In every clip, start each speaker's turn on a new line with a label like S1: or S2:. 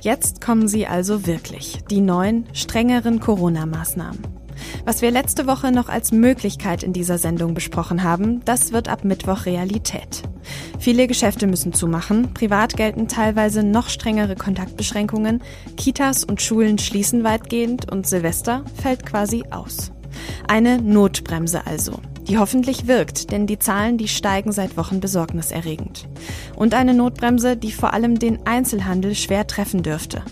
S1: Jetzt kommen sie also wirklich, die neuen, strengeren Corona-Maßnahmen. Was wir letzte Woche noch als Möglichkeit in dieser Sendung besprochen haben, das wird ab Mittwoch Realität. Viele Geschäfte müssen zumachen, privat gelten teilweise noch strengere Kontaktbeschränkungen, Kitas und Schulen schließen weitgehend und Silvester fällt quasi aus. Eine Notbremse also die hoffentlich wirkt, denn die Zahlen, die steigen seit Wochen besorgniserregend. Und eine Notbremse, die vor allem den Einzelhandel schwer treffen dürfte.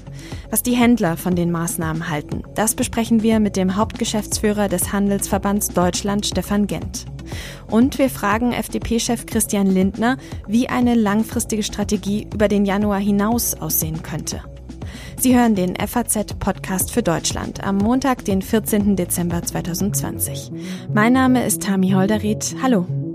S1: Was die Händler von den Maßnahmen halten, das besprechen wir mit dem Hauptgeschäftsführer des Handelsverbands Deutschland, Stefan Gent. Und wir fragen FDP-Chef Christian Lindner, wie eine langfristige Strategie über den Januar hinaus aussehen könnte. Sie hören den FAZ-Podcast für Deutschland am Montag, den 14. Dezember 2020. Mein Name ist Tami Holderried. Hallo.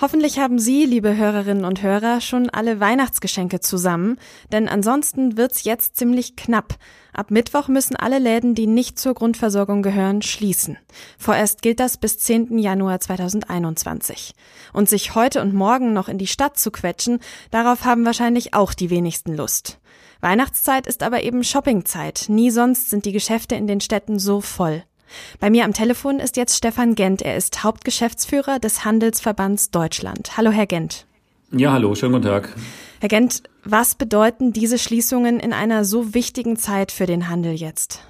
S1: Hoffentlich haben Sie, liebe Hörerinnen und Hörer, schon alle Weihnachtsgeschenke zusammen, denn ansonsten wird's jetzt ziemlich knapp. Ab Mittwoch müssen alle Läden, die nicht zur Grundversorgung gehören, schließen. Vorerst gilt das bis 10. Januar 2021. Und sich heute und morgen noch in die Stadt zu quetschen, darauf haben wahrscheinlich auch die wenigsten Lust. Weihnachtszeit ist aber eben Shoppingzeit. Nie sonst sind die Geschäfte in den Städten so voll. Bei mir am Telefon ist jetzt Stefan Gent. Er ist Hauptgeschäftsführer des Handelsverbands Deutschland. Hallo, Herr Gent.
S2: Ja, hallo, schönen guten Tag.
S1: Herr Gent, was bedeuten diese Schließungen in einer so wichtigen Zeit für den Handel jetzt?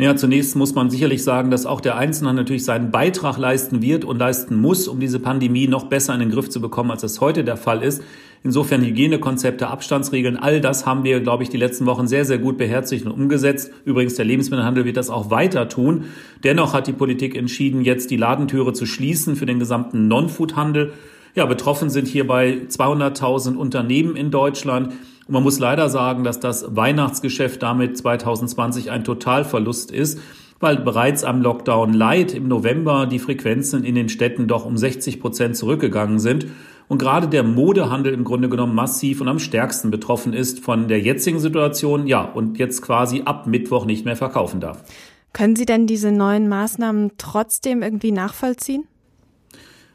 S2: Ja, zunächst muss man sicherlich sagen, dass auch der Einzelhandel natürlich seinen Beitrag leisten wird und leisten muss, um diese Pandemie noch besser in den Griff zu bekommen, als es heute der Fall ist. Insofern Hygienekonzepte, Abstandsregeln, all das haben wir, glaube ich, die letzten Wochen sehr, sehr gut beherzigt und umgesetzt. Übrigens, der Lebensmittelhandel wird das auch weiter tun. Dennoch hat die Politik entschieden, jetzt die Ladentüre zu schließen für den gesamten Non-Food-Handel. Ja, betroffen sind hierbei 200.000 Unternehmen in Deutschland. Und man muss leider sagen, dass das Weihnachtsgeschäft damit 2020 ein Totalverlust ist, weil bereits am Lockdown Light im November die Frequenzen in den Städten doch um 60 Prozent zurückgegangen sind und gerade der Modehandel im Grunde genommen massiv und am stärksten betroffen ist von der jetzigen Situation, ja, und jetzt quasi ab Mittwoch nicht mehr verkaufen darf.
S1: Können Sie denn diese neuen Maßnahmen trotzdem irgendwie nachvollziehen?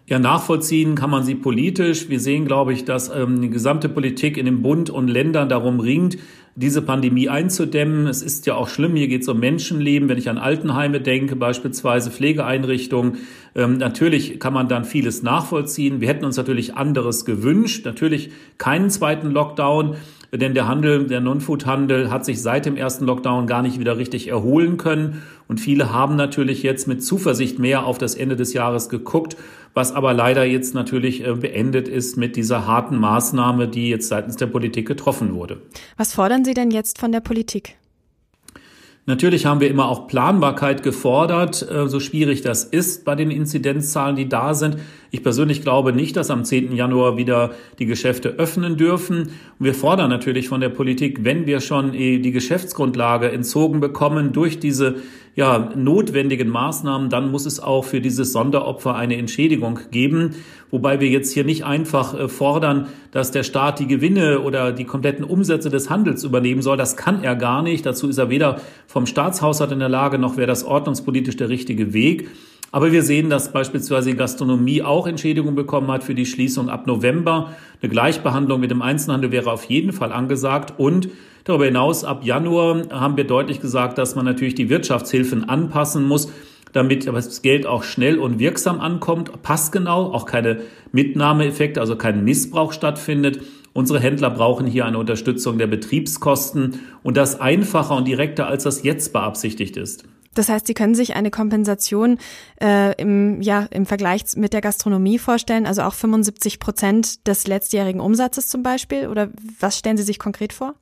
S2: Ja, nachvollziehen kann man sie politisch. Wir sehen, glaube ich, dass ähm, die gesamte Politik in dem Bund und Ländern darum ringt, diese Pandemie einzudämmen. Es ist ja auch schlimm, hier geht es um Menschenleben. Wenn ich an Altenheime denke, beispielsweise Pflegeeinrichtungen, ähm, natürlich kann man dann vieles nachvollziehen. Wir hätten uns natürlich anderes gewünscht. Natürlich keinen zweiten Lockdown denn der Handel, der Non-Food-Handel hat sich seit dem ersten Lockdown gar nicht wieder richtig erholen können. Und viele haben natürlich jetzt mit Zuversicht mehr auf das Ende des Jahres geguckt, was aber leider jetzt natürlich äh, beendet ist mit dieser harten Maßnahme, die jetzt seitens der Politik getroffen wurde.
S1: Was fordern Sie denn jetzt von der Politik?
S2: Natürlich haben wir immer auch Planbarkeit gefordert, äh, so schwierig das ist bei den Inzidenzzahlen, die da sind. Ich persönlich glaube nicht, dass am 10. Januar wieder die Geschäfte öffnen dürfen. Und wir fordern natürlich von der Politik, wenn wir schon äh, die Geschäftsgrundlage entzogen bekommen durch diese ja, notwendigen Maßnahmen, dann muss es auch für dieses Sonderopfer eine Entschädigung geben. Wobei wir jetzt hier nicht einfach äh, fordern, dass der Staat die Gewinne oder die kompletten Umsätze des Handels übernehmen soll. Das kann er gar nicht. Dazu ist er weder vom Staatshaushalt in der Lage, noch wäre das ordnungspolitisch der richtige Weg. Aber wir sehen, dass beispielsweise die Gastronomie auch Entschädigung bekommen hat für die Schließung ab November. Eine Gleichbehandlung mit dem Einzelhandel wäre auf jeden Fall angesagt. Und darüber hinaus ab Januar haben wir deutlich gesagt, dass man natürlich die Wirtschaftshilfen anpassen muss, damit das Geld auch schnell und wirksam ankommt, passgenau, auch keine Mitnahmeeffekte, also kein Missbrauch stattfindet. Unsere Händler brauchen hier eine Unterstützung der Betriebskosten und das einfacher und direkter, als das jetzt beabsichtigt ist.
S1: Das heißt, Sie können sich eine Kompensation äh, im, ja, im Vergleich mit der Gastronomie vorstellen, also auch 75 Prozent des letztjährigen Umsatzes zum Beispiel? Oder was stellen Sie sich konkret vor?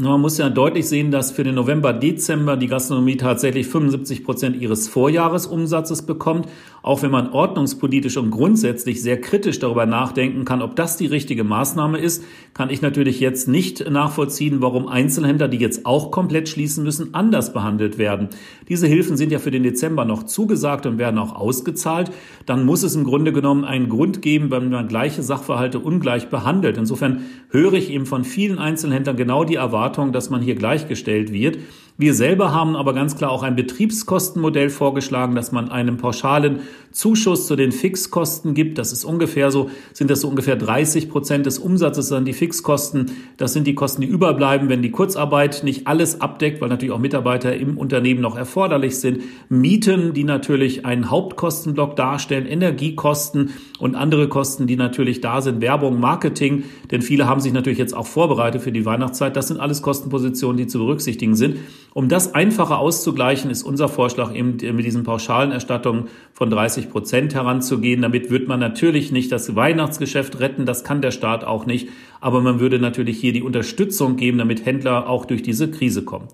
S2: Man muss ja deutlich sehen, dass für den November, Dezember die Gastronomie tatsächlich 75 Prozent ihres Vorjahresumsatzes bekommt. Auch wenn man ordnungspolitisch und grundsätzlich sehr kritisch darüber nachdenken kann, ob das die richtige Maßnahme ist, kann ich natürlich jetzt nicht nachvollziehen, warum Einzelhändler, die jetzt auch komplett schließen müssen, anders behandelt werden. Diese Hilfen sind ja für den Dezember noch zugesagt und werden auch ausgezahlt. Dann muss es im Grunde genommen einen Grund geben, wenn man gleiche Sachverhalte ungleich behandelt. Insofern höre ich eben von vielen Einzelhändlern genau die Erwartung, Erwartung, dass man hier gleichgestellt wird. Wir selber haben aber ganz klar auch ein Betriebskostenmodell vorgeschlagen, dass man einem pauschalen Zuschuss zu den Fixkosten gibt. Das ist ungefähr so, sind das so ungefähr 30 Prozent des Umsatzes dann die Fixkosten. Das sind die Kosten, die überbleiben, wenn die Kurzarbeit nicht alles abdeckt, weil natürlich auch Mitarbeiter im Unternehmen noch erforderlich sind. Mieten, die natürlich einen Hauptkostenblock darstellen, Energiekosten und andere Kosten, die natürlich da sind, Werbung, Marketing, denn viele haben sich natürlich jetzt auch vorbereitet für die Weihnachtszeit. Das sind alles Kostenpositionen, die zu berücksichtigen sind. Um das einfacher auszugleichen, ist unser Vorschlag eben mit diesen pauschalen Erstattungen von 30 Prozent heranzugehen. Damit wird man natürlich nicht das Weihnachtsgeschäft retten, das kann der Staat auch nicht, aber man würde natürlich hier die Unterstützung geben, damit Händler auch durch diese Krise kommen.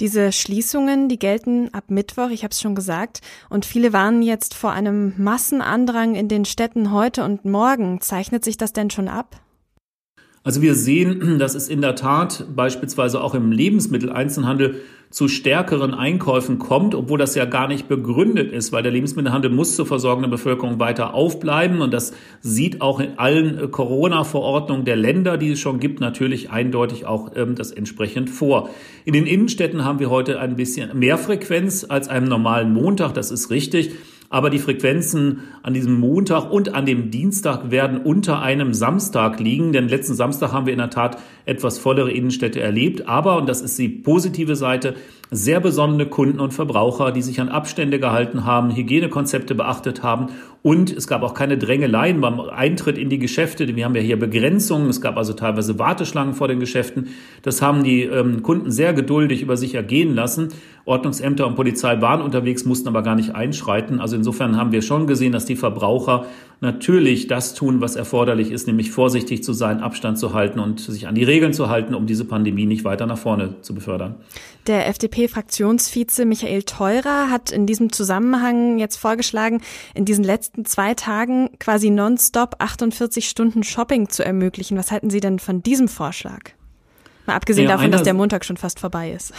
S1: Diese Schließungen, die gelten ab Mittwoch, ich habe es schon gesagt, und viele warnen jetzt vor einem Massenandrang in den Städten heute und morgen. Zeichnet sich das denn schon ab?
S2: Also wir sehen, dass es in der Tat beispielsweise auch im Lebensmitteleinzelhandel zu stärkeren Einkäufen kommt, obwohl das ja gar nicht begründet ist, weil der Lebensmittelhandel muss zur Versorgung der Bevölkerung weiter aufbleiben und das sieht auch in allen Corona-Verordnungen der Länder, die es schon gibt, natürlich eindeutig auch ähm, das entsprechend vor. In den Innenstädten haben wir heute ein bisschen mehr Frequenz als einem normalen Montag, das ist richtig. Aber die Frequenzen an diesem Montag und an dem Dienstag werden unter einem Samstag liegen, denn letzten Samstag haben wir in der Tat etwas vollere Innenstädte erlebt. Aber, und das ist die positive Seite, sehr besonnene Kunden und Verbraucher, die sich an Abstände gehalten haben, Hygienekonzepte beachtet haben und es gab auch keine Drängeleien beim Eintritt in die Geschäfte. Wir haben ja hier Begrenzungen. Es gab also teilweise Warteschlangen vor den Geschäften. Das haben die ähm, Kunden sehr geduldig über sich ergehen lassen. Ordnungsämter und Polizei waren unterwegs, mussten aber gar nicht einschreiten. Also insofern haben wir schon gesehen, dass die Verbraucher natürlich das tun, was erforderlich ist, nämlich vorsichtig zu sein, Abstand zu halten und sich an die Regeln zu halten, um diese Pandemie nicht weiter nach vorne zu befördern.
S1: Der FDP-Fraktionsvize Michael Theurer hat in diesem Zusammenhang jetzt vorgeschlagen, in diesen letzten zwei Tagen quasi nonstop 48 Stunden Shopping zu ermöglichen. Was halten Sie denn von diesem Vorschlag? Mal abgesehen ja, davon, dass der Montag schon fast vorbei ist.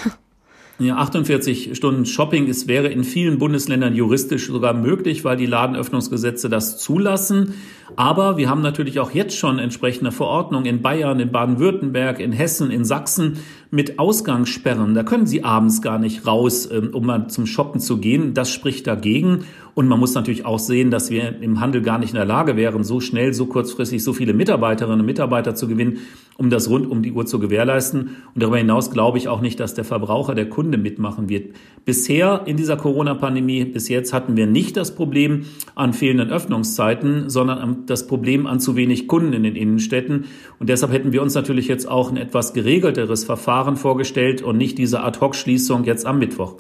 S2: Ja, 48 Stunden Shopping ist, wäre in vielen Bundesländern juristisch sogar möglich, weil die Ladenöffnungsgesetze das zulassen. Aber wir haben natürlich auch jetzt schon entsprechende Verordnungen in Bayern, in Baden-Württemberg, in Hessen, in Sachsen mit Ausgangssperren. Da können Sie abends gar nicht raus, ähm, um mal zum Shoppen zu gehen. Das spricht dagegen. Und man muss natürlich auch sehen, dass wir im Handel gar nicht in der Lage wären, so schnell, so kurzfristig so viele Mitarbeiterinnen und Mitarbeiter zu gewinnen, um das rund um die Uhr zu gewährleisten. Und darüber hinaus glaube ich auch nicht, dass der Verbraucher, der Kunde mitmachen wird. Bisher in dieser Corona-Pandemie, bis jetzt hatten wir nicht das Problem an fehlenden Öffnungszeiten, sondern das Problem an zu wenig Kunden in den Innenstädten. Und deshalb hätten wir uns natürlich jetzt auch ein etwas geregelteres Verfahren vorgestellt und nicht diese Ad-Hoc-Schließung jetzt am Mittwoch.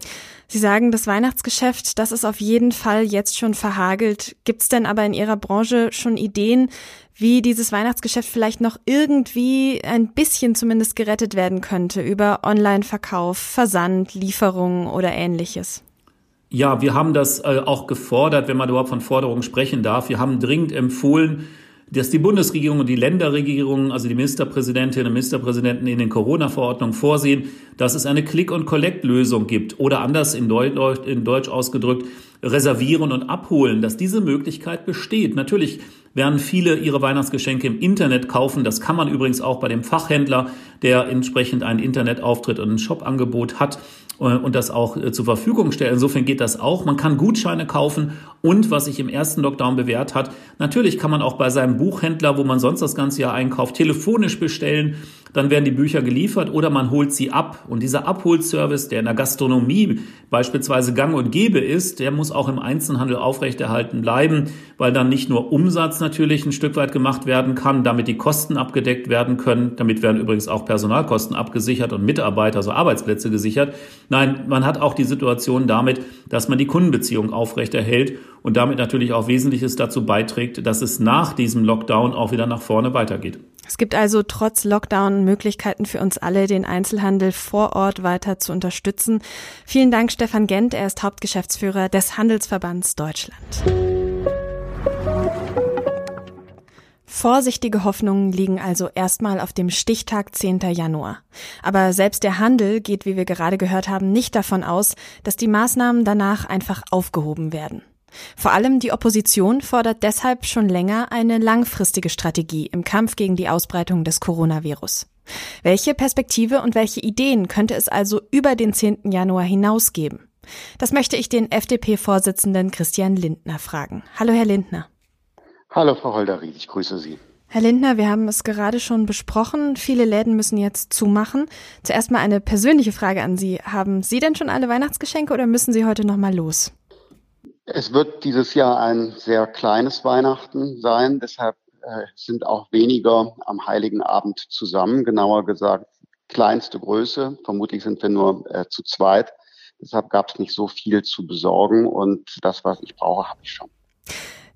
S1: Sie sagen, das Weihnachtsgeschäft, das ist auf jeden Fall jetzt schon verhagelt. Gibt es denn aber in Ihrer Branche schon Ideen, wie dieses Weihnachtsgeschäft vielleicht noch irgendwie ein bisschen zumindest gerettet werden könnte über Online-Verkauf, Versand, Lieferungen oder ähnliches?
S2: Ja, wir haben das äh, auch gefordert, wenn man überhaupt von Forderungen sprechen darf. Wir haben dringend empfohlen, dass die Bundesregierung und die Länderregierungen, also die Ministerpräsidentinnen und Ministerpräsidenten in den Corona-Verordnungen vorsehen, dass es eine Click- und Collect-Lösung gibt oder anders in Deutsch, in Deutsch ausgedrückt, reservieren und abholen, dass diese Möglichkeit besteht. Natürlich werden viele ihre Weihnachtsgeschenke im Internet kaufen. Das kann man übrigens auch bei dem Fachhändler, der entsprechend einen Internetauftritt und ein Shopangebot hat. Äh, und das auch äh, zur Verfügung stellen. Insofern geht das auch. Man kann Gutscheine kaufen und was sich im ersten Lockdown bewährt hat, natürlich kann man auch bei seinem Buchhändler, wo man sonst das ganze Jahr einkauft, telefonisch bestellen. Dann werden die Bücher geliefert oder man holt sie ab. Und dieser Abholservice, der in der Gastronomie beispielsweise gang und gäbe ist, der muss auch im Einzelhandel aufrechterhalten bleiben, weil dann nicht nur Umsatz natürlich ein Stück weit gemacht werden kann, damit die Kosten abgedeckt werden können. Damit werden übrigens auch Personalkosten abgesichert und Mitarbeiter, also Arbeitsplätze gesichert. Nein, man hat auch die Situation damit, dass man die Kundenbeziehung aufrechterhält und damit natürlich auch Wesentliches dazu beiträgt, dass es nach diesem Lockdown auch wieder nach vorne weitergeht.
S1: Es gibt also trotz Lockdown Möglichkeiten für uns alle, den Einzelhandel vor Ort weiter zu unterstützen. Vielen Dank, Stefan Gent. Er ist Hauptgeschäftsführer des Handelsverbands Deutschland. Vorsichtige Hoffnungen liegen also erstmal auf dem Stichtag 10. Januar. Aber selbst der Handel geht, wie wir gerade gehört haben, nicht davon aus, dass die Maßnahmen danach einfach aufgehoben werden. Vor allem die Opposition fordert deshalb schon länger eine langfristige Strategie im Kampf gegen die Ausbreitung des Coronavirus. Welche Perspektive und welche Ideen könnte es also über den 10. Januar hinaus geben? Das möchte ich den FDP-Vorsitzenden Christian Lindner fragen. Hallo, Herr Lindner.
S3: Hallo, Frau Holderried, ich grüße Sie.
S1: Herr Lindner, wir haben es gerade schon besprochen. Viele Läden müssen jetzt zumachen. Zuerst mal eine persönliche Frage an Sie. Haben Sie denn schon alle Weihnachtsgeschenke oder müssen Sie heute noch mal los?
S3: Es wird dieses Jahr ein sehr kleines Weihnachten sein. Deshalb äh, sind auch weniger am Heiligen Abend zusammen. Genauer gesagt, kleinste Größe. Vermutlich sind wir nur äh, zu zweit. Deshalb gab es nicht so viel zu besorgen und das, was ich brauche, habe ich schon.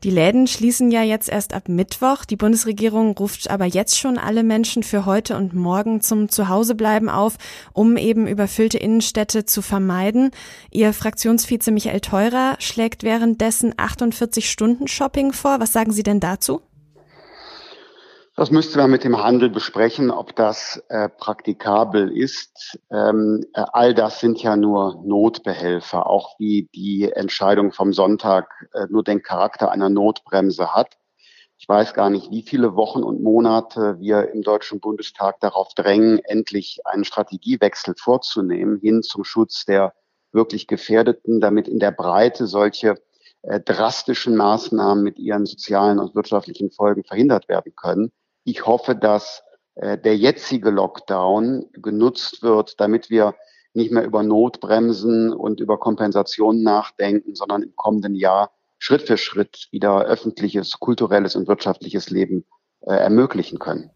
S1: Die Läden schließen ja jetzt erst ab Mittwoch. Die Bundesregierung ruft aber jetzt schon alle Menschen für heute und morgen zum Zuhausebleiben auf, um eben überfüllte Innenstädte zu vermeiden. Ihr Fraktionsvize Michael Theurer schlägt währenddessen 48 Stunden Shopping vor. Was sagen Sie denn dazu?
S3: Das müsste man mit dem Handel besprechen, ob das äh, praktikabel ist. Ähm, äh, all das sind ja nur Notbehelfer, auch wie die Entscheidung vom Sonntag äh, nur den Charakter einer Notbremse hat. Ich weiß gar nicht, wie viele Wochen und Monate wir im Deutschen Bundestag darauf drängen, endlich einen Strategiewechsel vorzunehmen hin zum Schutz der wirklich Gefährdeten, damit in der Breite solche äh, drastischen Maßnahmen mit ihren sozialen und wirtschaftlichen Folgen verhindert werden können. Ich hoffe, dass äh, der jetzige Lockdown genutzt wird, damit wir nicht mehr über Notbremsen und über Kompensationen nachdenken, sondern im kommenden Jahr Schritt für Schritt wieder öffentliches, kulturelles und wirtschaftliches Leben äh, ermöglichen können.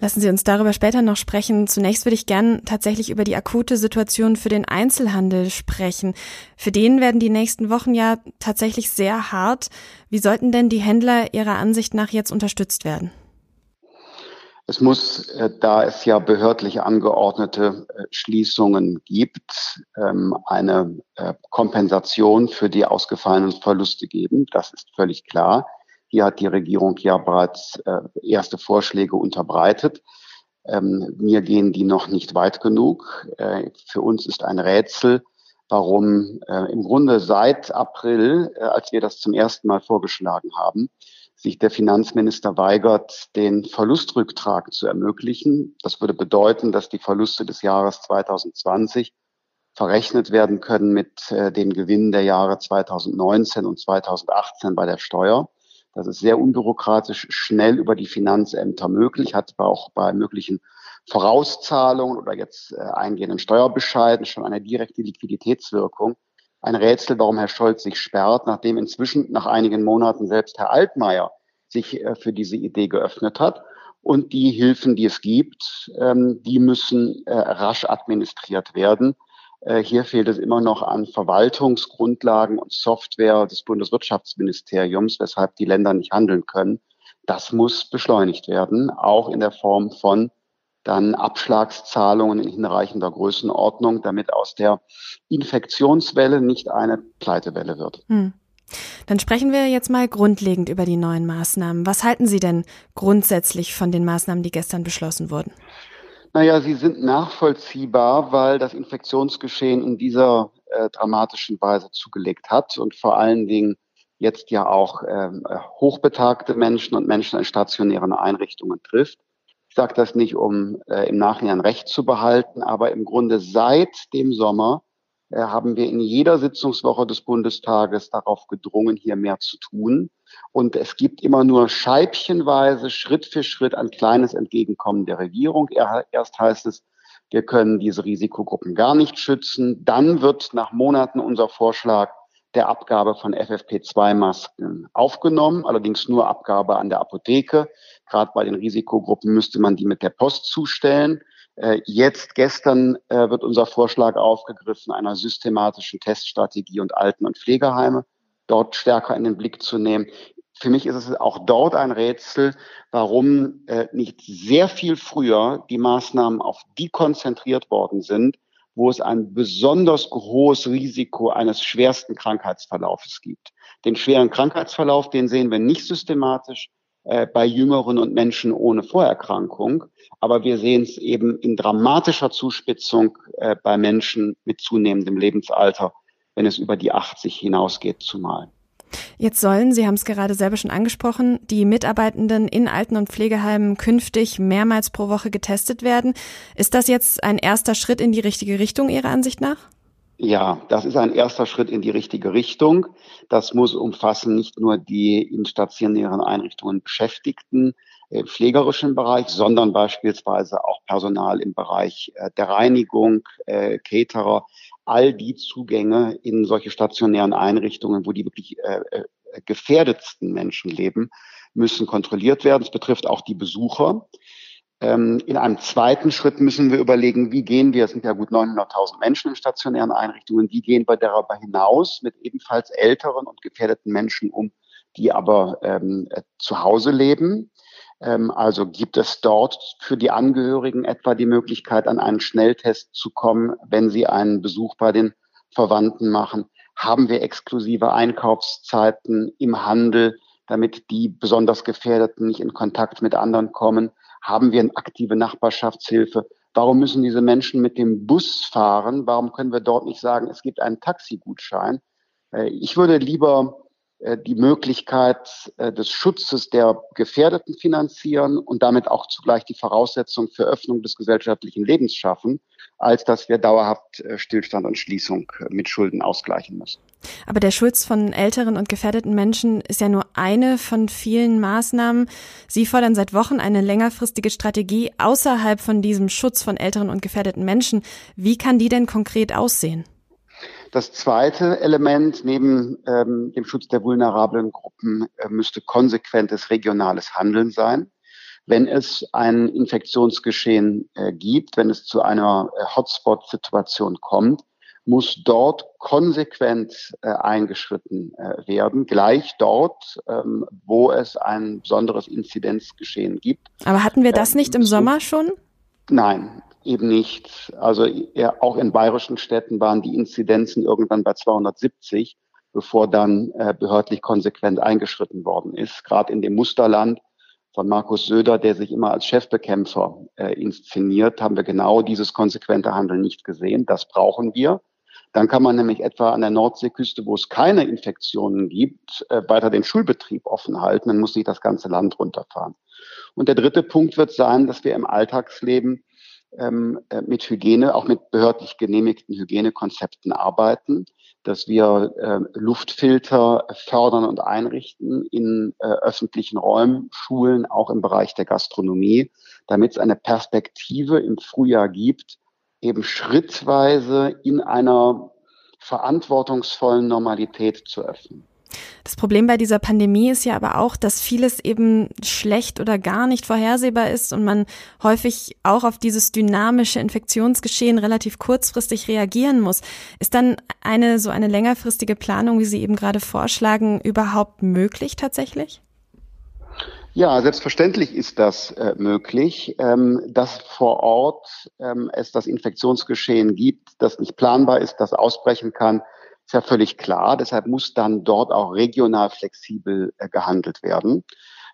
S1: Lassen Sie uns darüber später noch sprechen. Zunächst würde ich gern tatsächlich über die akute Situation für den Einzelhandel sprechen. Für den werden die nächsten Wochen ja tatsächlich sehr hart. Wie sollten denn die Händler Ihrer Ansicht nach jetzt unterstützt werden?
S3: Es muss, äh, da es ja behördlich angeordnete äh, Schließungen gibt, ähm, eine äh, Kompensation für die ausgefallenen Verluste geben. Das ist völlig klar. Hier hat die Regierung ja bereits erste Vorschläge unterbreitet. Ähm, mir gehen die noch nicht weit genug. Für uns ist ein Rätsel, warum im Grunde seit April, als wir das zum ersten Mal vorgeschlagen haben, sich der Finanzminister weigert, den Verlustrücktrag zu ermöglichen. Das würde bedeuten, dass die Verluste des Jahres 2020 verrechnet werden können mit äh, den Gewinnen der Jahre 2019 und 2018 bei der Steuer. Das ist sehr unbürokratisch schnell über die Finanzämter möglich, hat aber auch bei möglichen Vorauszahlungen oder jetzt äh, eingehenden Steuerbescheiden schon eine direkte Liquiditätswirkung ein Rätsel, warum Herr Scholz sich sperrt, nachdem inzwischen nach einigen Monaten selbst Herr Altmaier sich äh, für diese Idee geöffnet hat. Und die Hilfen, die es gibt, ähm, die müssen äh, rasch administriert werden. Äh, hier fehlt es immer noch an Verwaltungsgrundlagen und Software des Bundeswirtschaftsministeriums, weshalb die Länder nicht handeln können. Das muss beschleunigt werden, auch in der Form von dann Abschlagszahlungen in hinreichender Größenordnung, damit aus der Infektionswelle nicht eine Pleitewelle wird. Hm.
S1: Dann sprechen wir jetzt mal grundlegend über die neuen Maßnahmen. Was halten Sie denn grundsätzlich von den Maßnahmen, die gestern beschlossen wurden?
S3: Naja, sie sind nachvollziehbar, weil das Infektionsgeschehen in dieser äh, dramatischen Weise zugelegt hat und vor allen Dingen jetzt ja auch äh, hochbetagte Menschen und Menschen in stationären Einrichtungen trifft. Ich sage das nicht, um äh, im Nachhinein Recht zu behalten, aber im Grunde seit dem Sommer äh, haben wir in jeder Sitzungswoche des Bundestages darauf gedrungen, hier mehr zu tun. Und es gibt immer nur scheibchenweise, Schritt für Schritt ein kleines Entgegenkommen der Regierung. Erst heißt es, wir können diese Risikogruppen gar nicht schützen. Dann wird nach Monaten unser Vorschlag der Abgabe von FFP2-Masken aufgenommen, allerdings nur Abgabe an der Apotheke. Gerade bei den Risikogruppen müsste man die mit der Post zustellen. Äh, jetzt, gestern, äh, wird unser Vorschlag aufgegriffen, einer systematischen Teststrategie und Alten- und Pflegeheime dort stärker in den Blick zu nehmen. Für mich ist es auch dort ein Rätsel, warum äh, nicht sehr viel früher die Maßnahmen auf die konzentriert worden sind, wo es ein besonders hohes Risiko eines schwersten Krankheitsverlaufes gibt. Den schweren Krankheitsverlauf, den sehen wir nicht systematisch äh, bei Jüngeren und Menschen ohne Vorerkrankung, aber wir sehen es eben in dramatischer Zuspitzung äh, bei Menschen mit zunehmendem Lebensalter, wenn es über die 80 hinausgeht zumal.
S1: Jetzt sollen, Sie haben es gerade selber schon angesprochen, die Mitarbeitenden in Alten- und Pflegeheimen künftig mehrmals pro Woche getestet werden. Ist das jetzt ein erster Schritt in die richtige Richtung Ihrer Ansicht nach?
S3: Ja, das ist ein erster Schritt in die richtige Richtung. Das muss umfassen nicht nur die in stationären Einrichtungen Beschäftigten im pflegerischen Bereich, sondern beispielsweise auch Personal im Bereich äh, der Reinigung, äh, Caterer, all die Zugänge in solche stationären Einrichtungen, wo die wirklich äh, äh gefährdetsten Menschen leben, müssen kontrolliert werden. Es betrifft auch die Besucher. Ähm, in einem zweiten Schritt müssen wir überlegen, wie gehen wir, es sind ja gut 900.000 Menschen in stationären Einrichtungen, wie gehen wir darüber hinaus mit ebenfalls älteren und gefährdeten Menschen um, die aber ähm, zu Hause leben. Ähm, also gibt es dort für die Angehörigen etwa die Möglichkeit, an einen Schnelltest zu kommen, wenn sie einen Besuch bei den Verwandten machen? Haben wir exklusive Einkaufszeiten im Handel, damit die besonders Gefährdeten nicht in Kontakt mit anderen kommen? Haben wir eine aktive Nachbarschaftshilfe? Warum müssen diese Menschen mit dem Bus fahren? Warum können wir dort nicht sagen, es gibt einen Taxigutschein? Äh, ich würde lieber die Möglichkeit äh, des Schutzes der Gefährdeten finanzieren und damit auch zugleich die Voraussetzung für Öffnung des gesellschaftlichen Lebens schaffen, als dass wir dauerhaft äh, Stillstand und Schließung mit Schulden ausgleichen müssen.
S1: Aber der Schutz von älteren und gefährdeten Menschen ist ja nur eine von vielen Maßnahmen. Sie fordern seit Wochen eine längerfristige Strategie außerhalb von diesem Schutz von älteren und gefährdeten Menschen. Wie kann die denn konkret aussehen?
S3: Das zweite Element neben ähm, dem Schutz der vulnerablen Gruppen äh, müsste konsequentes regionales Handeln sein. Wenn es ein Infektionsgeschehen äh, gibt, wenn es zu einer äh, Hotspot-Situation kommt, muss dort konsequent äh, eingeschritten äh, werden, gleich dort, ähm, wo es ein besonderes Inzidenzgeschehen gibt.
S1: Aber hatten wir das nicht im Sommer schon?
S3: Nein, eben nicht. Also ja, auch in bayerischen Städten waren die Inzidenzen irgendwann bei 270, bevor dann äh, behördlich konsequent eingeschritten worden ist. Gerade in dem Musterland von Markus Söder, der sich immer als Chefbekämpfer äh, inszeniert, haben wir genau dieses konsequente Handeln nicht gesehen. Das brauchen wir. Dann kann man nämlich etwa an der Nordseeküste, wo es keine Infektionen gibt, äh, weiter den Schulbetrieb offen halten. Dann muss nicht das ganze Land runterfahren. Und der dritte Punkt wird sein, dass wir im Alltagsleben ähm, äh, mit Hygiene, auch mit behördlich genehmigten Hygienekonzepten arbeiten, dass wir äh, Luftfilter fördern und einrichten in äh, öffentlichen Räumen, Schulen, auch im Bereich der Gastronomie, damit es eine Perspektive im Frühjahr gibt, eben schrittweise in einer verantwortungsvollen Normalität zu öffnen.
S1: Das Problem bei dieser Pandemie ist ja aber auch, dass vieles eben schlecht oder gar nicht vorhersehbar ist und man häufig auch auf dieses dynamische Infektionsgeschehen relativ kurzfristig reagieren muss. Ist dann eine so eine längerfristige Planung, wie Sie eben gerade vorschlagen, überhaupt möglich tatsächlich?
S3: Ja, selbstverständlich ist das äh, möglich, ähm, dass vor Ort ähm, es das Infektionsgeschehen gibt, das nicht planbar ist, das ausbrechen kann ist ja völlig klar. Deshalb muss dann dort auch regional flexibel äh, gehandelt werden.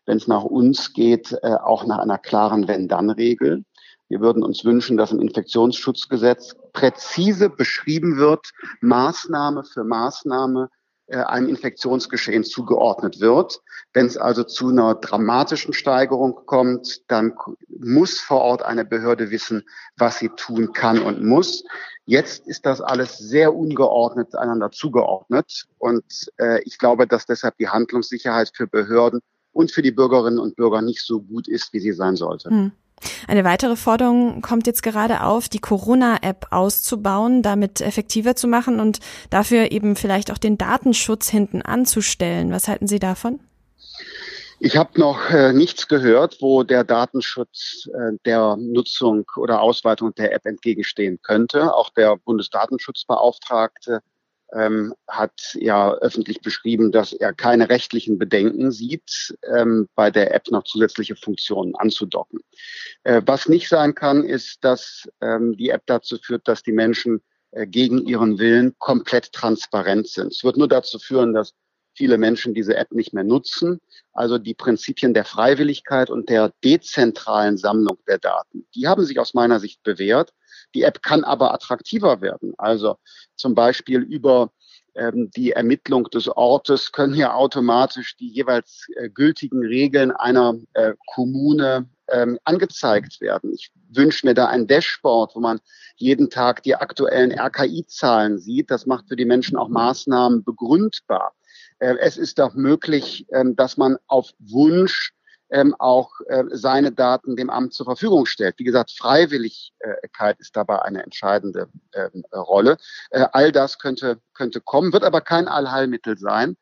S3: Wenn es nach uns geht, äh, auch nach einer klaren Wenn-Dann-Regel. Wir würden uns wünschen, dass im Infektionsschutzgesetz präzise beschrieben wird, Maßnahme für Maßnahme, einem Infektionsgeschehen zugeordnet wird. Wenn es also zu einer dramatischen Steigerung kommt, dann muss vor Ort eine Behörde wissen, was sie tun kann und muss. Jetzt ist das alles sehr ungeordnet einander zugeordnet. Und äh, ich glaube, dass deshalb die Handlungssicherheit für Behörden und für die Bürgerinnen und Bürger nicht so gut ist, wie sie sein sollte. Hm.
S1: Eine weitere Forderung kommt jetzt gerade auf, die Corona-App auszubauen, damit effektiver zu machen und dafür eben vielleicht auch den Datenschutz hinten anzustellen. Was halten Sie davon?
S3: Ich habe noch äh, nichts gehört, wo der Datenschutz äh, der Nutzung oder Ausweitung der App entgegenstehen könnte. Auch der Bundesdatenschutzbeauftragte ähm, hat ja öffentlich beschrieben, dass er keine rechtlichen Bedenken sieht, ähm, bei der App noch zusätzliche Funktionen anzudocken. Äh, was nicht sein kann, ist, dass ähm, die App dazu führt, dass die Menschen äh, gegen ihren Willen komplett transparent sind. Es wird nur dazu führen, dass viele Menschen diese App nicht mehr nutzen. Also die Prinzipien der Freiwilligkeit und der dezentralen Sammlung der Daten, die haben sich aus meiner Sicht bewährt. Die App kann aber attraktiver werden. Also zum Beispiel über ähm, die Ermittlung des Ortes können ja automatisch die jeweils äh, gültigen Regeln einer äh, Kommune ähm, angezeigt werden. Ich wünsche mir da ein Dashboard, wo man jeden Tag die aktuellen RKI-Zahlen sieht. Das macht für die Menschen auch Maßnahmen begründbar. Äh, es ist doch möglich, ähm, dass man auf Wunsch ähm, auch äh, seine Daten dem Amt zur Verfügung stellt. Wie gesagt, Freiwilligkeit ist dabei eine entscheidende ähm, Rolle. Äh, all das könnte, könnte kommen, wird aber kein Allheilmittel sein.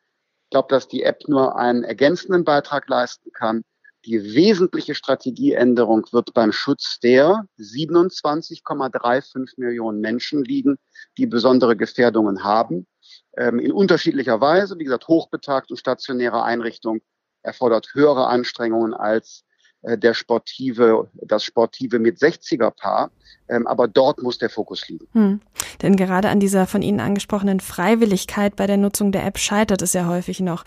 S3: Ich glaube, dass die App nur einen ergänzenden Beitrag leisten kann. Die wesentliche Strategieänderung wird beim Schutz der 27,35 Millionen Menschen liegen, die besondere Gefährdungen haben. Ähm, in unterschiedlicher Weise, wie gesagt, hochbetagt und stationäre Einrichtungen erfordert höhere Anstrengungen als äh, der sportive, das sportive mit 60er Paar. Ähm, aber dort muss der Fokus liegen. Hm.
S1: Denn gerade an dieser von Ihnen angesprochenen Freiwilligkeit bei der Nutzung der App scheitert es ja häufig noch.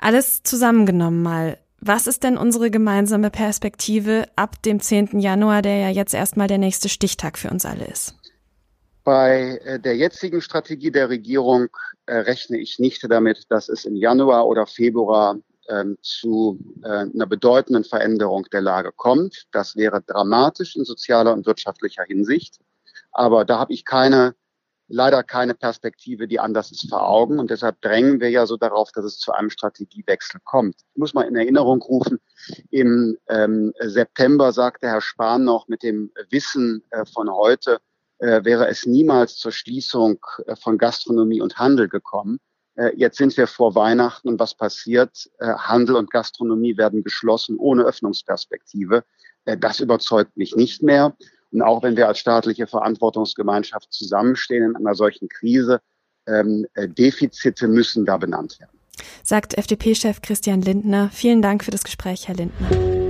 S1: Alles zusammengenommen mal. Was ist denn unsere gemeinsame Perspektive ab dem 10. Januar, der ja jetzt erstmal der nächste Stichtag für uns alle ist?
S3: Bei äh, der jetzigen Strategie der Regierung äh, rechne ich nicht damit, dass es im Januar oder Februar zu äh, einer bedeutenden Veränderung der Lage kommt. Das wäre dramatisch in sozialer und wirtschaftlicher Hinsicht. Aber da habe ich keine, leider keine Perspektive, die anders ist vor Augen. Und deshalb drängen wir ja so darauf, dass es zu einem Strategiewechsel kommt. Ich muss mal in Erinnerung rufen, im ähm, September sagte Herr Spahn noch mit dem Wissen äh, von heute, äh, wäre es niemals zur Schließung äh, von Gastronomie und Handel gekommen. Äh, jetzt sind wir vor Weihnachten und was passiert? Handel und Gastronomie werden geschlossen ohne Öffnungsperspektive. Das überzeugt mich nicht mehr. Und auch wenn wir als staatliche Verantwortungsgemeinschaft zusammenstehen in einer solchen Krise, ähm, Defizite müssen da benannt werden.
S1: Sagt FDP-Chef Christian Lindner. Vielen Dank für das Gespräch, Herr Lindner.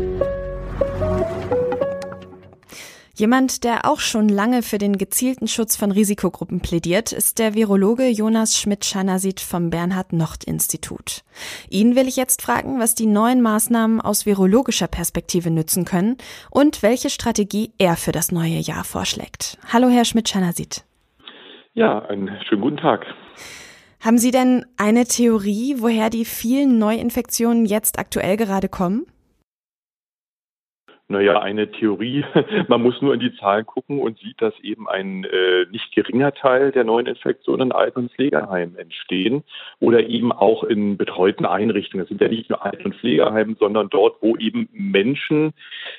S1: Jemand, der auch schon lange für den gezielten Schutz von Risikogruppen plädiert, ist der Virologe Jonas Schmidt-Schanasit vom Bernhard-Nocht-Institut. Ihn will ich jetzt fragen, was die neuen Maßnahmen aus virologischer Perspektive nützen können und welche Strategie er für das neue Jahr vorschlägt. Hallo, Herr Schmidt-Schanasit.
S4: Ja, einen schönen guten Tag.
S1: Haben Sie denn eine Theorie, woher die vielen Neuinfektionen jetzt aktuell gerade kommen?
S4: Naja, eine Theorie. Man muss nur in die Zahlen gucken und sieht, dass eben ein äh, nicht geringer Teil der neuen Infektionen in Alten- und Pflegeheimen entstehen oder eben auch in betreuten Einrichtungen. Das sind ja nicht nur Alten- und Pflegeheime, sondern dort, wo eben Menschen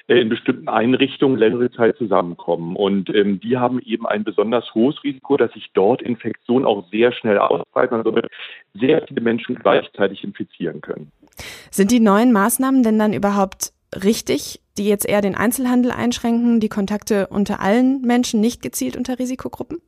S4: äh, in bestimmten Einrichtungen längere Zeit zusammenkommen. Und ähm, die haben eben ein besonders hohes Risiko, dass sich dort Infektionen auch sehr schnell ausbreiten, also sehr viele Menschen gleichzeitig infizieren können.
S1: Sind die neuen Maßnahmen denn dann überhaupt richtig, die jetzt eher den Einzelhandel einschränken, die Kontakte unter allen Menschen, nicht gezielt unter Risikogruppen?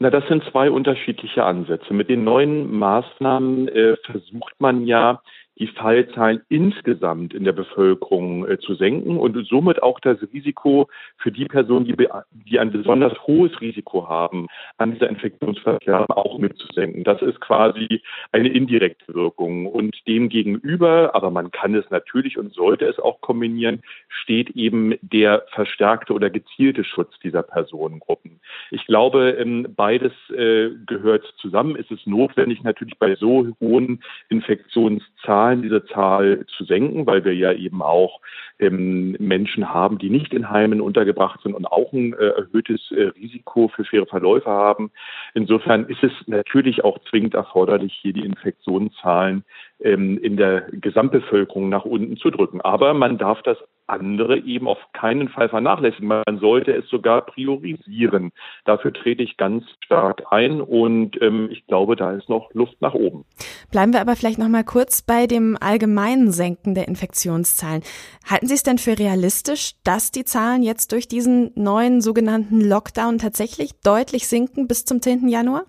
S4: Na, das sind zwei unterschiedliche Ansätze. Mit den neuen Maßnahmen äh, versucht man ja, die Fallzahlen insgesamt in der Bevölkerung äh, zu senken und somit auch das Risiko für die Personen, die, die ein besonders hohes Risiko haben, an dieser Infektionsverkehr auch mitzusenken. Das ist quasi eine indirekte Wirkung. Und dem gegenüber, aber man kann es natürlich und sollte es auch kombinieren, steht eben der verstärkte oder gezielte Schutz dieser Personengruppen. Ich glaube, ähm, beides äh, gehört zusammen. Es ist notwendig, natürlich bei so hohen Infektionszahlen Zahlen, diese Zahl zu senken, weil wir ja eben auch ähm, Menschen haben, die nicht in Heimen untergebracht sind und auch ein äh, erhöhtes äh, Risiko für schwere Verläufe haben. Insofern ist es natürlich auch zwingend erforderlich, hier die Infektionszahlen ähm, in der Gesamtbevölkerung nach unten zu drücken. Aber man darf das andere eben auf keinen Fall vernachlässigen. Man sollte es sogar priorisieren. Dafür trete ich ganz stark ein und ähm, ich glaube, da ist noch Luft nach oben.
S1: Bleiben wir aber vielleicht noch mal kurz bei dem allgemeinen Senken der Infektionszahlen. Halten Sie es denn für realistisch, dass die Zahlen jetzt durch diesen neuen sogenannten Lockdown tatsächlich deutlich sinken bis zum 10. Januar?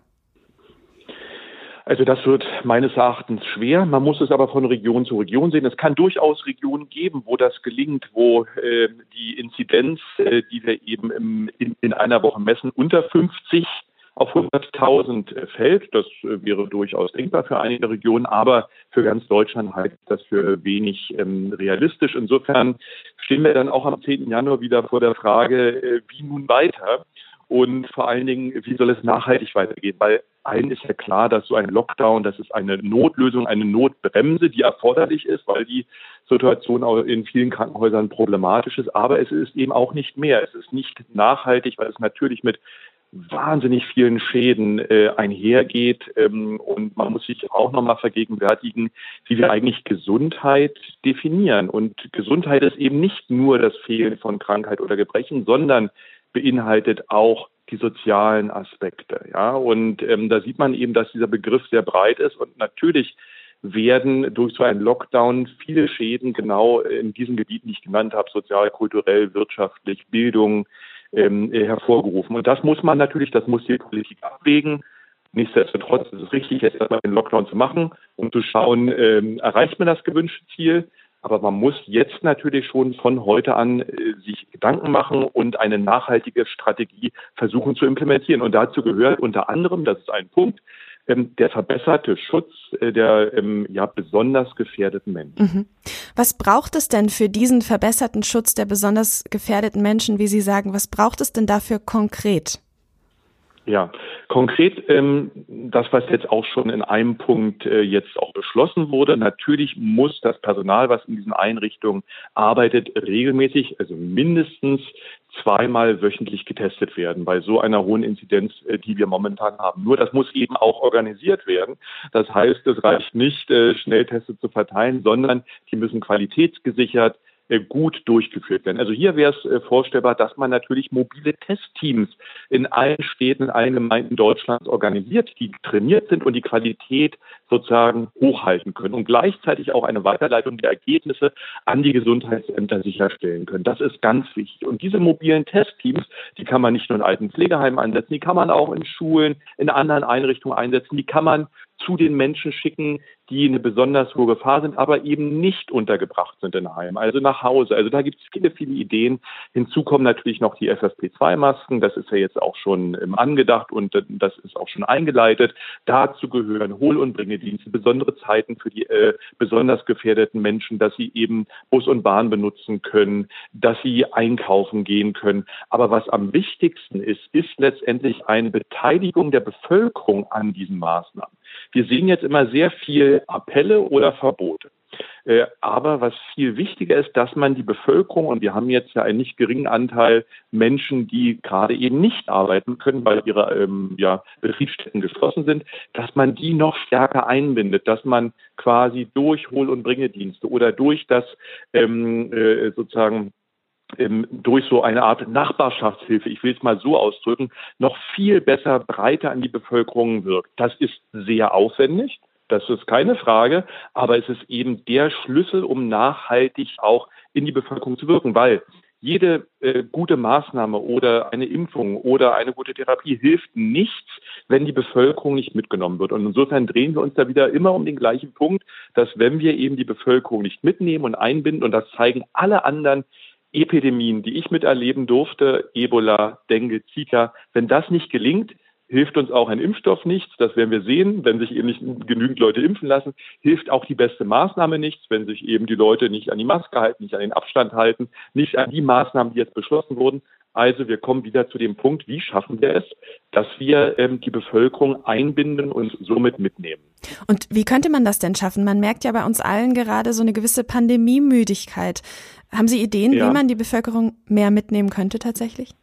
S4: Also das wird meines Erachtens schwer. Man muss es aber von Region zu Region sehen. Es kann durchaus Regionen geben, wo das gelingt, wo äh, die Inzidenz, äh, die wir eben im, in, in, einer Woche messen, unter 50 auf 100.000 äh, fällt. Das äh, wäre durchaus denkbar für einige Regionen, aber für ganz Deutschland halte ich das für wenig ähm, realistisch. Insofern stehen wir dann auch am 10. Januar wieder vor der Frage, äh, wie nun weiter. Und vor allen Dingen, wie soll es nachhaltig weitergehen? Weil allen ist ja klar, dass so ein Lockdown, das ist eine Notlösung, eine Notbremse, die erforderlich ist, weil die Situation auch in vielen Krankenhäusern problematisch ist. Aber es ist eben auch nicht mehr. Es ist nicht nachhaltig, weil es natürlich mit wahnsinnig vielen Schäden äh, einhergeht. Ähm, und man muss sich auch nochmal vergegenwärtigen, wie wir eigentlich Gesundheit definieren. Und Gesundheit ist eben nicht nur das Fehlen von Krankheit oder Gebrechen, sondern beinhaltet auch die sozialen Aspekte. Ja, und ähm, da sieht man eben, dass dieser Begriff sehr breit ist und natürlich werden durch so einen Lockdown viele Schäden genau in diesem Gebiet, die ich genannt habe, sozial, kulturell, wirtschaftlich, Bildung, ähm, äh, hervorgerufen. Und das muss man natürlich, das muss die Politik abwägen. Nichtsdestotrotz ist es richtig, jetzt erstmal den Lockdown zu machen, um zu schauen, ähm, erreicht man das gewünschte Ziel. Aber man muss jetzt natürlich schon von heute an äh, sich Gedanken machen und eine nachhaltige Strategie versuchen zu implementieren. Und dazu gehört unter anderem, das ist ein Punkt, ähm, der verbesserte Schutz äh, der ähm, ja besonders gefährdeten Menschen. Mhm.
S1: Was braucht es denn für diesen verbesserten Schutz der besonders gefährdeten Menschen, wie Sie sagen? Was braucht es denn dafür konkret?
S4: Ja, konkret ähm, das, was jetzt auch schon in einem Punkt äh, jetzt auch beschlossen wurde. Natürlich muss das Personal, was in diesen Einrichtungen arbeitet, regelmäßig, also mindestens zweimal wöchentlich getestet werden bei so einer hohen Inzidenz, äh, die wir momentan haben. Nur das muss eben auch organisiert werden. Das heißt, es reicht nicht, äh, Schnellteste zu verteilen, sondern die müssen qualitätsgesichert gut durchgeführt werden. Also hier wäre es äh, vorstellbar, dass man natürlich mobile Testteams in allen Städten, in allen Gemeinden Deutschlands organisiert, die trainiert sind und die Qualität sozusagen hochhalten können und gleichzeitig auch eine Weiterleitung der Ergebnisse an die Gesundheitsämter sicherstellen können. Das ist ganz wichtig. Und diese mobilen Testteams, die kann man nicht nur in alten Pflegeheimen einsetzen, die kann man auch in Schulen, in anderen Einrichtungen einsetzen, die kann man zu den Menschen schicken, die eine besonders hohe Gefahr sind, aber eben nicht untergebracht sind in Heim, also nach Hause. Also da gibt es viele, viele Ideen. Hinzu kommen natürlich noch die FFP2-Masken. Das ist ja jetzt auch schon ähm, angedacht und das ist auch schon eingeleitet. Dazu gehören Hohl- und Bringedienste, besondere Zeiten für die äh, besonders gefährdeten Menschen, dass sie eben Bus und Bahn benutzen können, dass sie einkaufen gehen können. Aber was am wichtigsten ist, ist letztendlich eine Beteiligung der Bevölkerung an diesen Maßnahmen. Wir sehen jetzt immer sehr viel Appelle oder Verbote. Äh, aber was viel wichtiger ist, dass man die Bevölkerung, und wir haben jetzt ja einen nicht geringen Anteil Menschen, die gerade eben nicht arbeiten können, weil ihre ähm, ja, Betriebsstätten geschlossen sind, dass man die noch stärker einbindet, dass man quasi durch Hohl- und Bringedienste oder durch das ähm, äh, sozusagen durch so eine Art Nachbarschaftshilfe, ich will es mal so ausdrücken, noch viel besser breiter an die Bevölkerung wirkt. Das ist sehr aufwendig, das ist keine Frage, aber es ist eben der Schlüssel, um nachhaltig auch in die Bevölkerung zu wirken, weil jede äh, gute Maßnahme oder eine Impfung oder eine gute Therapie hilft nichts, wenn die Bevölkerung nicht mitgenommen wird. Und insofern drehen wir uns da wieder immer um den gleichen Punkt, dass wenn wir eben die Bevölkerung nicht mitnehmen und einbinden, und das zeigen alle anderen Epidemien, die ich miterleben durfte, Ebola, Dengue, Zika, wenn das nicht gelingt, hilft uns auch ein Impfstoff nichts. Das werden wir sehen, wenn sich eben nicht genügend Leute impfen lassen. Hilft auch die beste Maßnahme nichts, wenn sich eben die Leute nicht an die Maske halten, nicht an den Abstand halten, nicht an die Maßnahmen, die jetzt beschlossen wurden. Also wir kommen wieder zu dem Punkt, wie schaffen wir es, dass wir ähm, die Bevölkerung einbinden und somit mitnehmen.
S1: Und wie könnte man das denn schaffen? Man merkt ja bei uns allen gerade so eine gewisse Pandemiemüdigkeit. Haben Sie Ideen, ja. wie man die Bevölkerung mehr mitnehmen könnte tatsächlich?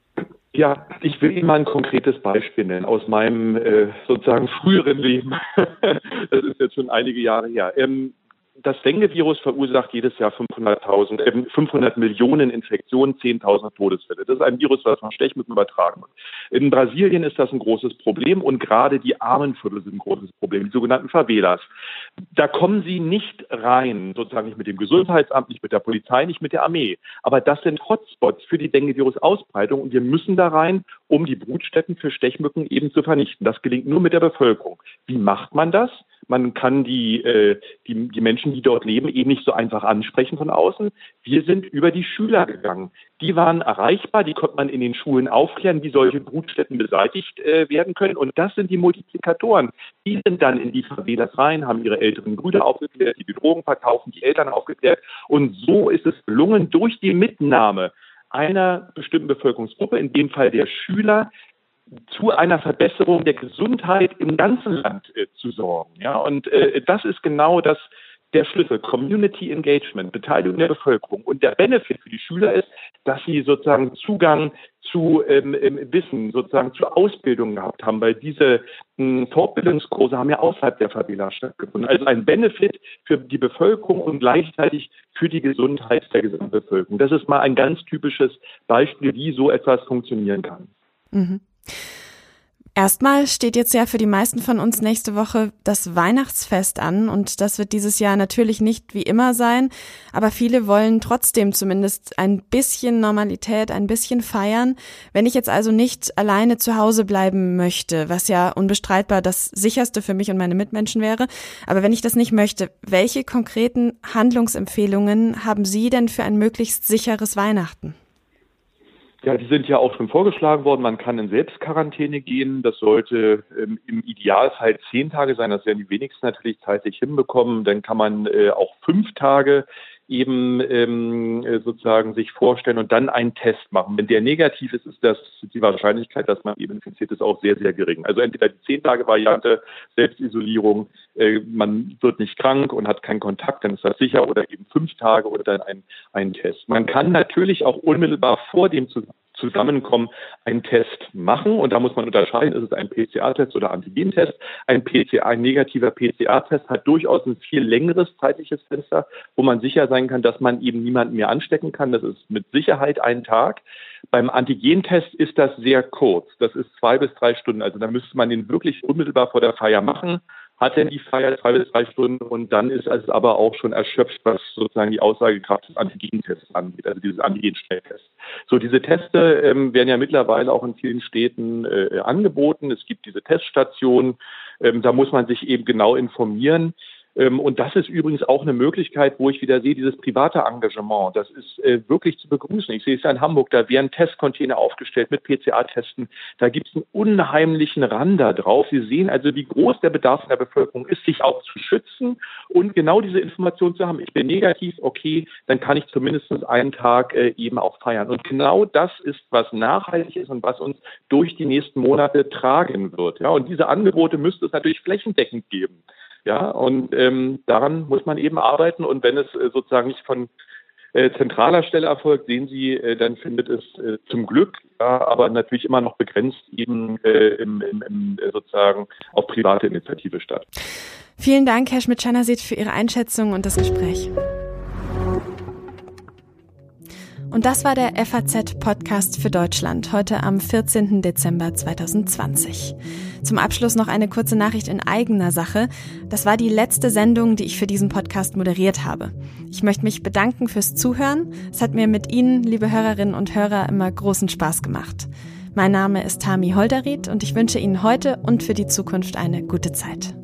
S4: Ja, ich will Ihnen mal ein konkretes Beispiel nennen aus meinem äh, sozusagen früheren Leben. das ist jetzt schon einige Jahre her. Ähm, das Dengue-Virus verursacht jedes Jahr 500.000, äh, 500 Millionen Infektionen, 10.000 Todesfälle. Das ist ein Virus, das von Stechmücken übertragen wird. In Brasilien ist das ein großes Problem und gerade die Armenviertel sind ein großes Problem, die sogenannten Favelas. Da kommen sie nicht rein, sozusagen nicht mit dem Gesundheitsamt, nicht mit der Polizei, nicht mit der Armee. Aber das sind Hotspots für die Dengue-Virus-Ausbreitung und wir müssen da rein, um die Brutstätten für Stechmücken eben zu vernichten. Das gelingt nur mit der Bevölkerung. Wie macht man das? Man kann die, äh, die, die Menschen, die dort leben, eben nicht so einfach ansprechen von außen. Wir sind über die Schüler gegangen. Die waren erreichbar, die konnte man in den Schulen aufklären, wie solche Brutstätten beseitigt äh, werden können. Und das sind die Multiplikatoren. Die sind dann in die Favelas rein, haben ihre älteren Brüder aufgeklärt, die die Drogen verkaufen, die Eltern aufgeklärt. Und so ist es gelungen, durch die Mitnahme einer bestimmten Bevölkerungsgruppe, in dem Fall der Schüler, zu einer Verbesserung der Gesundheit im ganzen Land äh, zu sorgen. Ja, und äh, das ist genau das, der Schlüssel, Community Engagement, Beteiligung der Bevölkerung. Und der Benefit für die Schüler ist, dass sie sozusagen Zugang zu ähm, ähm Wissen, sozusagen zur Ausbildung gehabt haben, weil diese ähm, Fortbildungskurse haben ja außerhalb der Favela stattgefunden. Also ein Benefit für die Bevölkerung und gleichzeitig für die Gesundheit der Gesamtbevölkerung. Das ist mal ein ganz typisches Beispiel, wie so etwas funktionieren kann. Mhm.
S1: Erstmal steht jetzt ja für die meisten von uns nächste Woche das Weihnachtsfest an und das wird dieses Jahr natürlich nicht wie immer sein, aber viele wollen trotzdem zumindest ein bisschen Normalität, ein bisschen feiern. Wenn ich jetzt also nicht alleine zu Hause bleiben möchte, was ja unbestreitbar das sicherste für mich und meine Mitmenschen wäre, aber wenn ich das nicht möchte, welche konkreten Handlungsempfehlungen haben Sie denn für ein möglichst sicheres Weihnachten?
S4: Ja, die sind ja auch schon vorgeschlagen worden. Man kann in Selbstquarantäne gehen. Das sollte ähm, im Idealfall zehn Tage sein. Das werden die wenigsten natürlich zeitlich hinbekommen. Dann kann man äh, auch fünf Tage eben ähm, äh, sozusagen sich vorstellen und dann einen Test machen. Wenn der negativ ist, ist das die Wahrscheinlichkeit, dass man eben infiziert ist, auch sehr, sehr gering. Also entweder die zehn Tage Variante, Selbstisolierung, äh, man wird nicht krank und hat keinen Kontakt, dann ist das sicher, oder eben fünf Tage oder dann ein, ein Test. Man kann natürlich auch unmittelbar vor dem Zusammenkommen einen Test machen. Und da muss man unterscheiden, ist es ein PCR-Test oder Antigentest. Ein PCR, ein negativer PCR-Test hat durchaus ein viel längeres zeitliches Fenster, wo man sicher sein kann, dass man eben niemanden mehr anstecken kann. Das ist mit Sicherheit ein Tag. Beim Antigentest ist das sehr kurz. Das ist zwei bis drei Stunden. Also da müsste man den wirklich unmittelbar vor der Feier machen hat er die Feier zwei bis drei Stunden und dann ist es aber auch schon erschöpft, was sozusagen die Aussagekraft des Antigentests angeht, also dieses Antigen-Schnelltest. So, diese Teste ähm, werden ja mittlerweile auch in vielen Städten äh, angeboten. Es gibt diese Teststationen. Ähm, da muss man sich eben genau informieren. Ähm, und das ist übrigens auch eine Möglichkeit, wo ich wieder sehe, dieses private Engagement. Das ist äh, wirklich zu begrüßen. Ich sehe es ja in Hamburg, da werden Testcontainer aufgestellt mit PCA-Testen. Da gibt es einen unheimlichen Rand da drauf. Sie sehen also, wie groß der Bedarf in der Bevölkerung ist, sich auch zu schützen und genau diese Information zu haben. Ich bin negativ, okay, dann kann ich zumindest einen Tag äh, eben auch feiern. Und genau das ist, was nachhaltig ist und was uns durch die nächsten Monate tragen wird. Ja, und diese Angebote müsste es natürlich flächendeckend geben. Ja, und ähm, daran muss man eben arbeiten. Und wenn es äh, sozusagen nicht von äh, zentraler Stelle erfolgt, sehen Sie, äh, dann findet es äh, zum Glück, ja, aber natürlich immer noch begrenzt eben äh, im, im, im, äh, sozusagen auf private Initiative statt.
S1: Vielen Dank, Herr Schmidt-Schanasit, für Ihre Einschätzung und das Gespräch. Und das war der FAZ-Podcast für Deutschland heute am 14. Dezember 2020. Zum Abschluss noch eine kurze Nachricht in eigener Sache. Das war die letzte Sendung, die ich für diesen Podcast moderiert habe. Ich möchte mich bedanken fürs Zuhören. Es hat mir mit Ihnen, liebe Hörerinnen und Hörer, immer großen Spaß gemacht. Mein Name ist Tami Holderried und ich wünsche Ihnen heute und für die Zukunft eine gute Zeit.